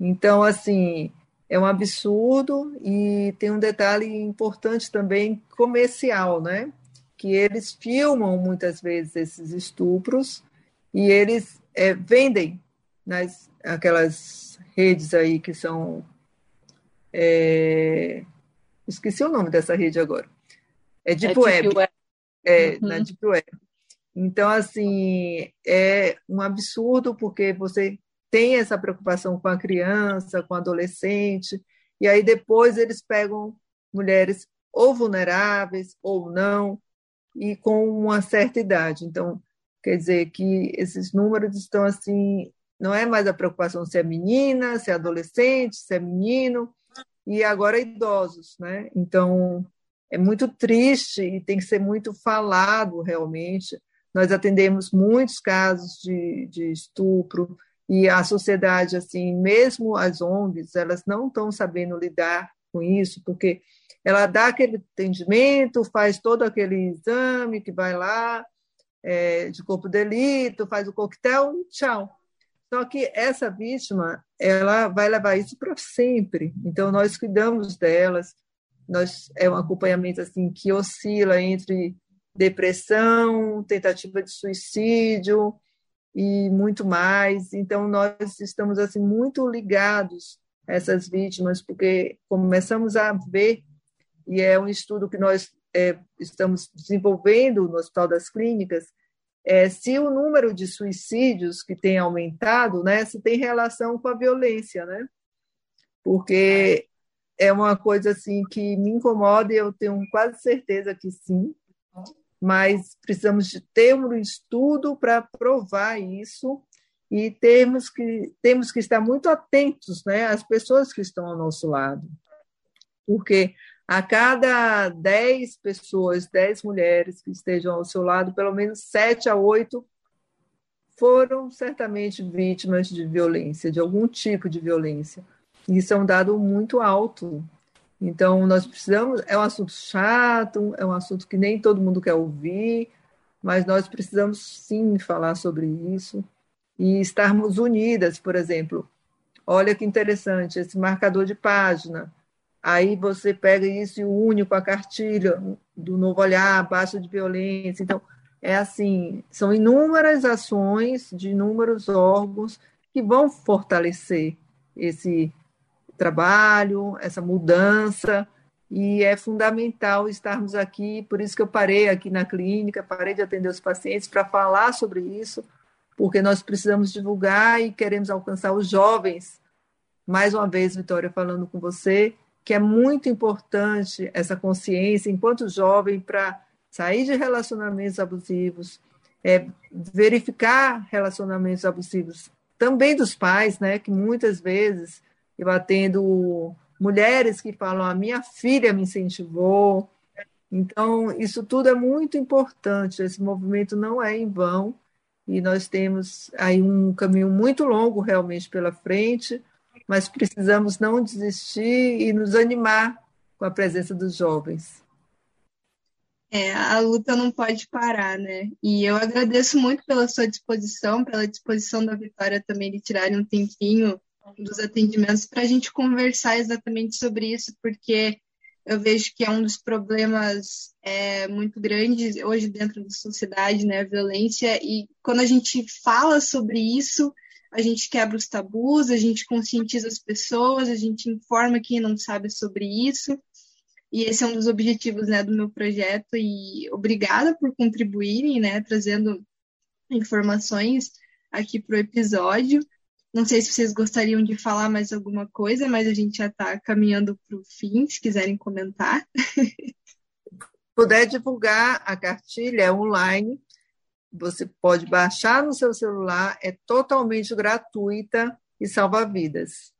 Então, assim, é um absurdo e tem um detalhe importante também comercial, né? Que eles filmam muitas vezes esses estupros e eles é, vendem nas aquelas redes aí que são é, esqueci o nome dessa rede agora. É Deep, é Web. Deep Web. É, uhum. na Deep Web. Então, assim, é um absurdo porque você tem essa preocupação com a criança, com o adolescente, e aí depois eles pegam mulheres ou vulneráveis ou não, e com uma certa idade. Então, quer dizer que esses números estão assim, não é mais a preocupação se é menina, se é adolescente, se é menino, e agora idosos, né? Então, é muito triste e tem que ser muito falado realmente. Nós atendemos muitos casos de, de estupro, e a sociedade, assim, mesmo as ONGs, elas não estão sabendo lidar com isso, porque ela dá aquele atendimento, faz todo aquele exame que vai lá, é, de corpo de delito, faz o coquetel, tchau. Só que essa vítima, ela vai levar isso para sempre. Então, nós cuidamos delas, nós, é um acompanhamento assim que oscila entre depressão, tentativa de suicídio, e muito mais. Então nós estamos assim muito ligados a essas vítimas porque começamos a ver e é um estudo que nós é, estamos desenvolvendo no Hospital das Clínicas é, se o número de suicídios que tem aumentado, né, se tem relação com a violência, né? Porque é uma coisa assim que me incomoda e eu tenho quase certeza que sim, mas precisamos de ter um estudo para provar isso e temos que, temos que estar muito atentos né, às pessoas que estão ao nosso lado. Porque a cada 10 pessoas, 10 mulheres que estejam ao seu lado, pelo menos 7 a 8 foram certamente vítimas de violência, de algum tipo de violência. Isso é um dado muito alto então, nós precisamos. É um assunto chato, é um assunto que nem todo mundo quer ouvir, mas nós precisamos sim falar sobre isso e estarmos unidas, por exemplo. Olha que interessante, esse marcador de página. Aí você pega isso e une com a cartilha do novo olhar, baixa de violência. Então, é assim: são inúmeras ações de inúmeros órgãos que vão fortalecer esse trabalho, essa mudança, e é fundamental estarmos aqui, por isso que eu parei aqui na clínica, parei de atender os pacientes para falar sobre isso, porque nós precisamos divulgar e queremos alcançar os jovens. Mais uma vez, Vitória, falando com você, que é muito importante essa consciência, enquanto jovem, para sair de relacionamentos abusivos, é, verificar relacionamentos abusivos também dos pais, né, que muitas vezes eu atendo mulheres que falam: a minha filha me incentivou. Então, isso tudo é muito importante. Esse movimento não é em vão e nós temos aí um caminho muito longo realmente pela frente, mas precisamos não desistir e nos animar com a presença dos jovens. É, a luta não pode parar, né? E eu agradeço muito pela sua disposição, pela disposição da Vitória também de tirarem um tempinho dos atendimentos para a gente conversar exatamente sobre isso, porque eu vejo que é um dos problemas é, muito grandes hoje dentro da sociedade, né, a violência, e quando a gente fala sobre isso, a gente quebra os tabus, a gente conscientiza as pessoas, a gente informa quem não sabe sobre isso, e esse é um dos objetivos, né, do meu projeto, e obrigada por contribuírem, né, trazendo informações aqui para o episódio. Não sei se vocês gostariam de falar mais alguma coisa, mas a gente já está caminhando para o fim, se quiserem comentar. Puder divulgar a cartilha online, você pode baixar no seu celular, é totalmente gratuita e salva vidas.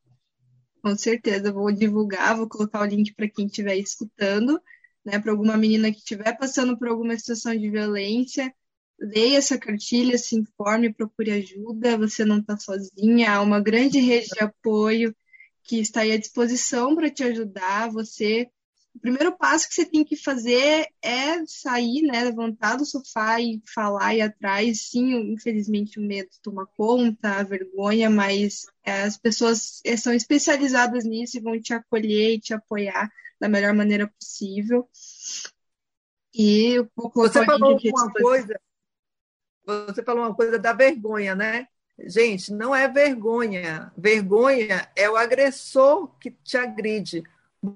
Com certeza, vou divulgar, vou colocar o link para quem estiver escutando, né, para alguma menina que estiver passando por alguma situação de violência, leia essa cartilha, se informe, procure ajuda, você não está sozinha, há uma grande rede de apoio que está aí à disposição para te ajudar. Você, o primeiro passo que você tem que fazer é sair, né, levantar do sofá e falar e ir atrás. Sim, infelizmente o medo toma conta, a vergonha, mas as pessoas é, são especializadas nisso e vão te acolher e te apoiar da melhor maneira possível. E eu vou colocar Você falou uma coisa você falou uma coisa da vergonha, né? Gente, não é vergonha. Vergonha é o agressor que te agride.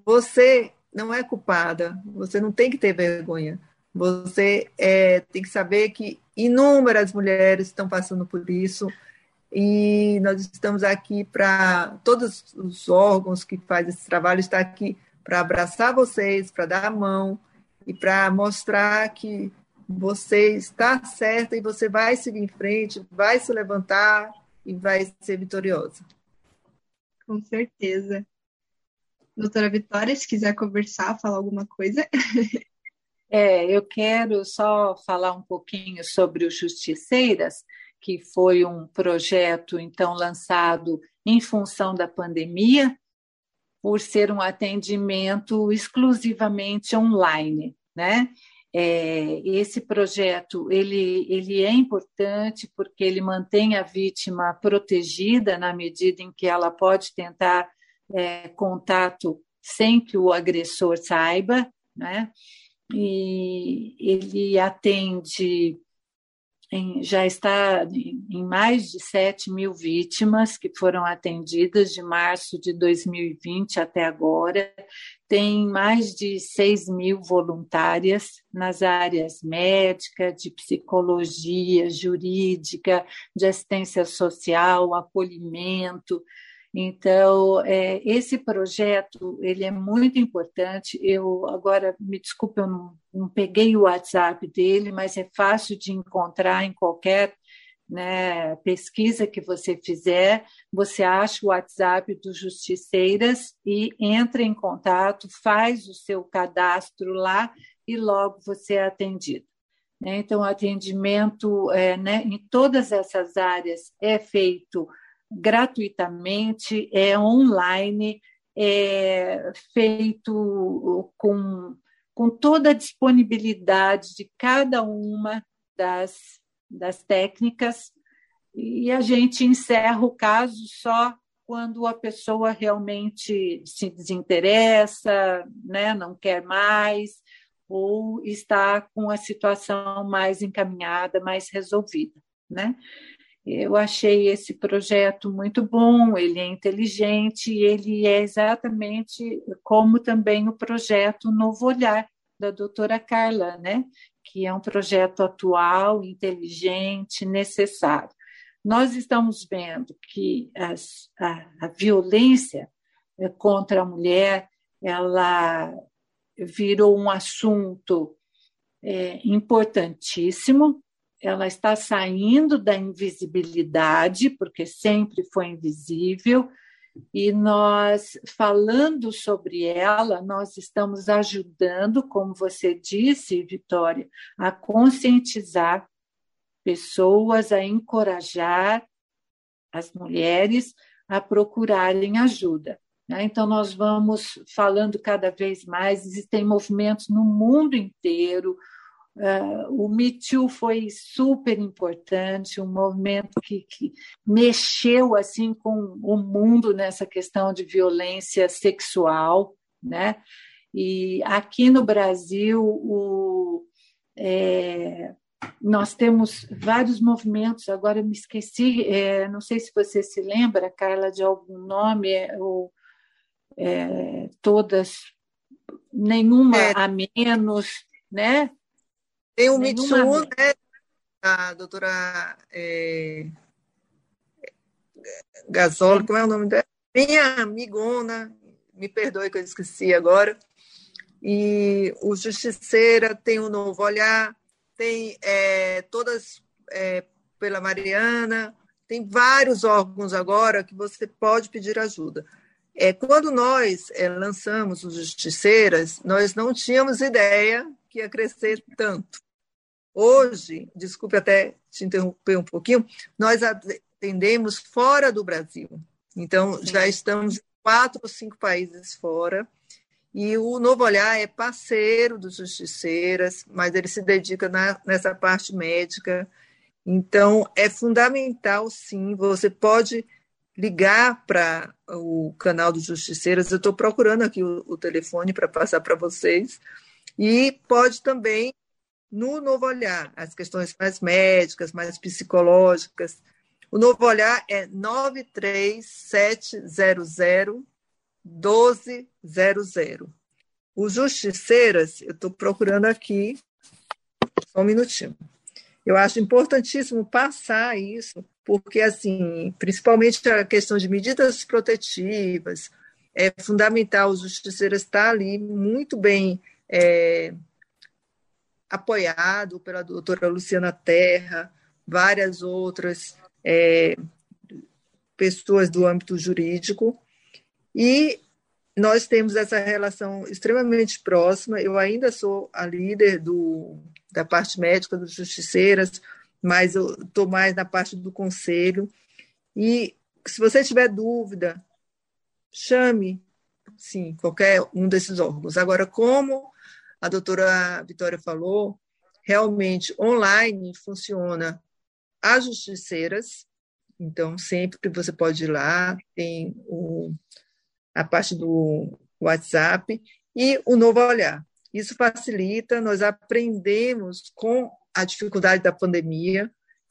Você não é culpada. Você não tem que ter vergonha. Você é, tem que saber que inúmeras mulheres estão passando por isso e nós estamos aqui para todos os órgãos que fazem esse trabalho está aqui para abraçar vocês, para dar a mão e para mostrar que você está certa e você vai seguir em frente, vai se levantar e vai ser vitoriosa. Com certeza. Doutora Vitória, se quiser conversar, falar alguma coisa. É, eu quero só falar um pouquinho sobre o Justiceiras, que foi um projeto então lançado em função da pandemia, por ser um atendimento exclusivamente online, né? É, esse projeto ele, ele é importante porque ele mantém a vítima protegida na medida em que ela pode tentar é, contato sem que o agressor saiba, né? E ele atende em, já está em mais de 7 mil vítimas que foram atendidas de março de 2020 até agora. Tem mais de 6 mil voluntárias nas áreas médica, de psicologia, jurídica, de assistência social, acolhimento. Então, é, esse projeto ele é muito importante. Eu agora me desculpe, eu não, não peguei o WhatsApp dele, mas é fácil de encontrar em qualquer né, pesquisa que você fizer, você acha o WhatsApp do Justiceiras e entra em contato, faz o seu cadastro lá e logo você é atendido. Né? Então, o atendimento é, né, em todas essas áreas é feito gratuitamente, é online, é feito com, com toda a disponibilidade de cada uma das, das técnicas, e a gente encerra o caso só quando a pessoa realmente se desinteressa, né, não quer mais, ou está com a situação mais encaminhada, mais resolvida. Né? Eu achei esse projeto muito bom, ele é inteligente, ele é exatamente como também o projeto Novo Olhar, da doutora Carla, né? Que é um projeto atual, inteligente, necessário. Nós estamos vendo que as, a, a violência eh, contra a mulher ela virou um assunto é, importantíssimo ela está saindo da invisibilidade, porque sempre foi invisível, e nós, falando sobre ela, nós estamos ajudando, como você disse, Vitória, a conscientizar pessoas, a encorajar as mulheres a procurarem ajuda. Né? Então, nós vamos falando cada vez mais, existem movimentos no mundo inteiro, Uh, o Me Too foi super importante, um movimento que, que, mexeu assim com o mundo nessa questão de violência sexual, né? E aqui no Brasil, o, é, nós temos vários movimentos, agora eu me esqueci, é, não sei se você se lembra, Carla, de algum nome, é, ou, é, todas, nenhuma é. a menos, né? Tem o Mitsu, né? A doutora é, Gasol, como é o nome dela? Minha amigona, me perdoe que eu esqueci agora. E o Justiceira tem o Novo Olhar, tem é, todas é, pela Mariana, tem vários órgãos agora que você pode pedir ajuda. É, quando nós é, lançamos os Justiceiras, nós não tínhamos ideia que ia crescer tanto. Hoje, desculpe até te interromper um pouquinho, nós atendemos fora do Brasil. Então, já estamos em quatro ou cinco países fora. E o Novo Olhar é parceiro dos Justiceiras, mas ele se dedica na, nessa parte médica. Então, é fundamental, sim. Você pode ligar para o canal dos Justiceiras. Eu estou procurando aqui o, o telefone para passar para vocês. E pode também, no Novo Olhar, as questões mais médicas, mais psicológicas. O Novo Olhar é 93700 1200. Os justiceiras, eu estou procurando aqui, só um minutinho. Eu acho importantíssimo passar isso, porque, assim, principalmente a questão de medidas protetivas, é fundamental os justiceiros estar ali muito bem é, apoiado pela doutora Luciana Terra, várias outras é, pessoas do âmbito jurídico, e nós temos essa relação extremamente próxima. Eu ainda sou a líder do, da parte médica dos justiceiras, mas eu estou mais na parte do conselho. E se você tiver dúvida, chame, sim, qualquer um desses órgãos. Agora, como a doutora Vitória falou, realmente online funciona as justiceiras, então sempre você pode ir lá, tem o a parte do WhatsApp e o novo olhar. Isso facilita, nós aprendemos com a dificuldade da pandemia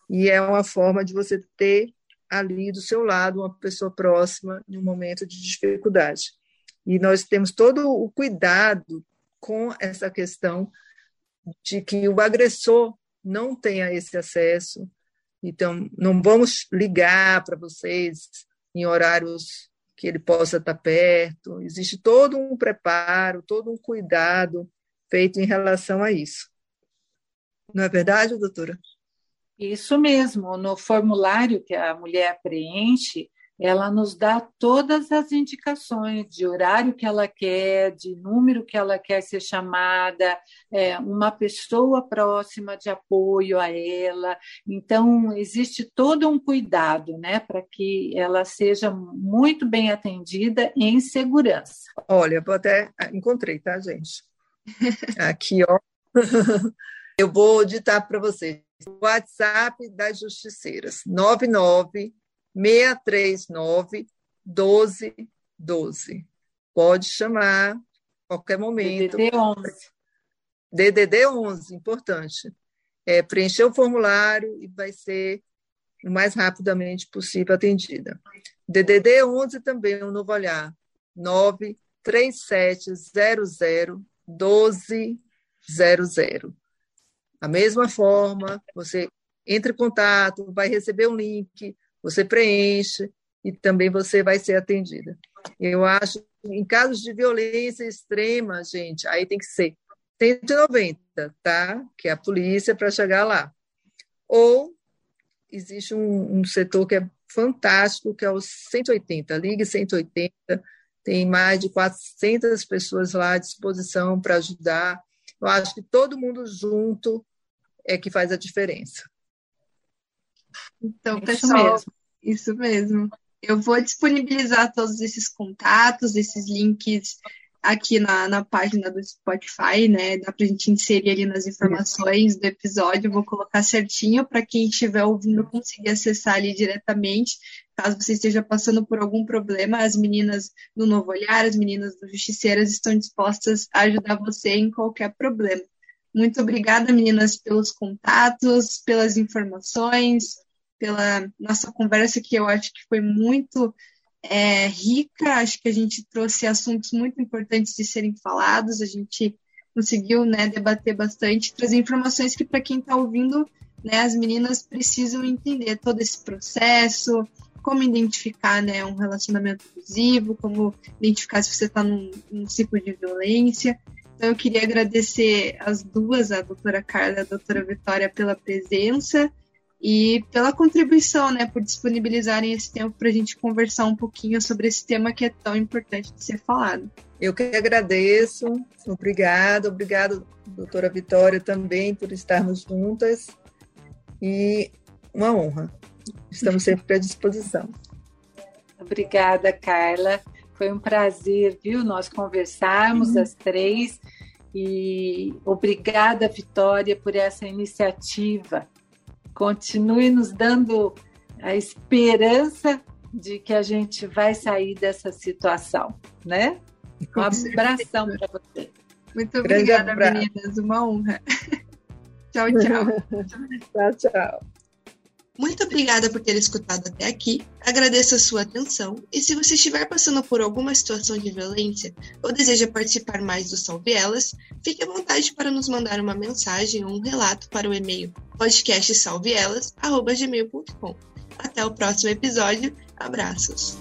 e é uma forma de você ter ali do seu lado uma pessoa próxima em um momento de dificuldade. E nós temos todo o cuidado com essa questão de que o agressor não tenha esse acesso. Então, não vamos ligar para vocês em horários que ele possa estar perto. Existe todo um preparo, todo um cuidado feito em relação a isso. Não é verdade, doutora? Isso mesmo. No formulário que a mulher preenche, ela nos dá todas as indicações de horário que ela quer, de número que ela quer ser chamada, é, uma pessoa próxima de apoio a ela. Então, existe todo um cuidado né, para que ela seja muito bem atendida em segurança. Olha, vou até. Ah, encontrei, tá, gente? Aqui, ó. Eu vou ditar para vocês. WhatsApp das Justiceiras, 99 639 1212. Pode chamar a qualquer momento. DDD 11. DDD 11, importante. É, preencher o formulário e vai ser o mais rapidamente possível atendida. DDD 11 também, um novo olhar. 93700 1200. Da mesma forma, você entra em contato, vai receber um link, você preenche e também você vai ser atendida. Eu acho, em casos de violência extrema, gente, aí tem que ser 190, tá? Que é a polícia para chegar lá. Ou existe um, um, setor que é fantástico, que é o 180, Ligue 180, tem mais de 400 pessoas lá à disposição para ajudar. Eu acho que todo mundo junto é que faz a diferença. Então, pessoal, isso mesmo. isso mesmo. Eu vou disponibilizar todos esses contatos, esses links aqui na, na página do Spotify, né? Dá para a gente inserir ali nas informações do episódio. vou colocar certinho para quem estiver ouvindo conseguir acessar ali diretamente. Caso você esteja passando por algum problema, as meninas do Novo Olhar, as meninas do Justiceiras estão dispostas a ajudar você em qualquer problema. Muito obrigada, meninas, pelos contatos, pelas informações, pela nossa conversa, que eu acho que foi muito é, rica. Acho que a gente trouxe assuntos muito importantes de serem falados. A gente conseguiu né, debater bastante, trazer informações que, para quem está ouvindo, né, as meninas precisam entender todo esse processo, como identificar né, um relacionamento abusivo, como identificar se você está num, num, ciclo de violência. Então, eu queria agradecer as duas, a doutora Carla e a doutora Vitória, pela presença e pela contribuição, né, por disponibilizarem esse tempo para a gente conversar um pouquinho sobre esse tema que é tão importante de ser falado. Eu que agradeço, obrigado, obrigado, doutora Vitória, também por estarmos juntas e uma honra. Estamos sempre à disposição. Obrigada, Carla. Foi um prazer, viu, nós conversarmos uhum. as três. E obrigada, Vitória, por essa iniciativa continue nos dando a esperança de que a gente vai sair dessa situação, né? Um abração para você. Muito obrigada, meninas. Uma honra. tchau, tchau. tchau, tchau. Muito obrigada por ter escutado até aqui. Agradeço a sua atenção e se você estiver passando por alguma situação de violência ou deseja participar mais do Salve Elas, fique à vontade para nos mandar uma mensagem ou um relato para o e-mail podcastsalveelas@gmail.com. Até o próximo episódio. Abraços.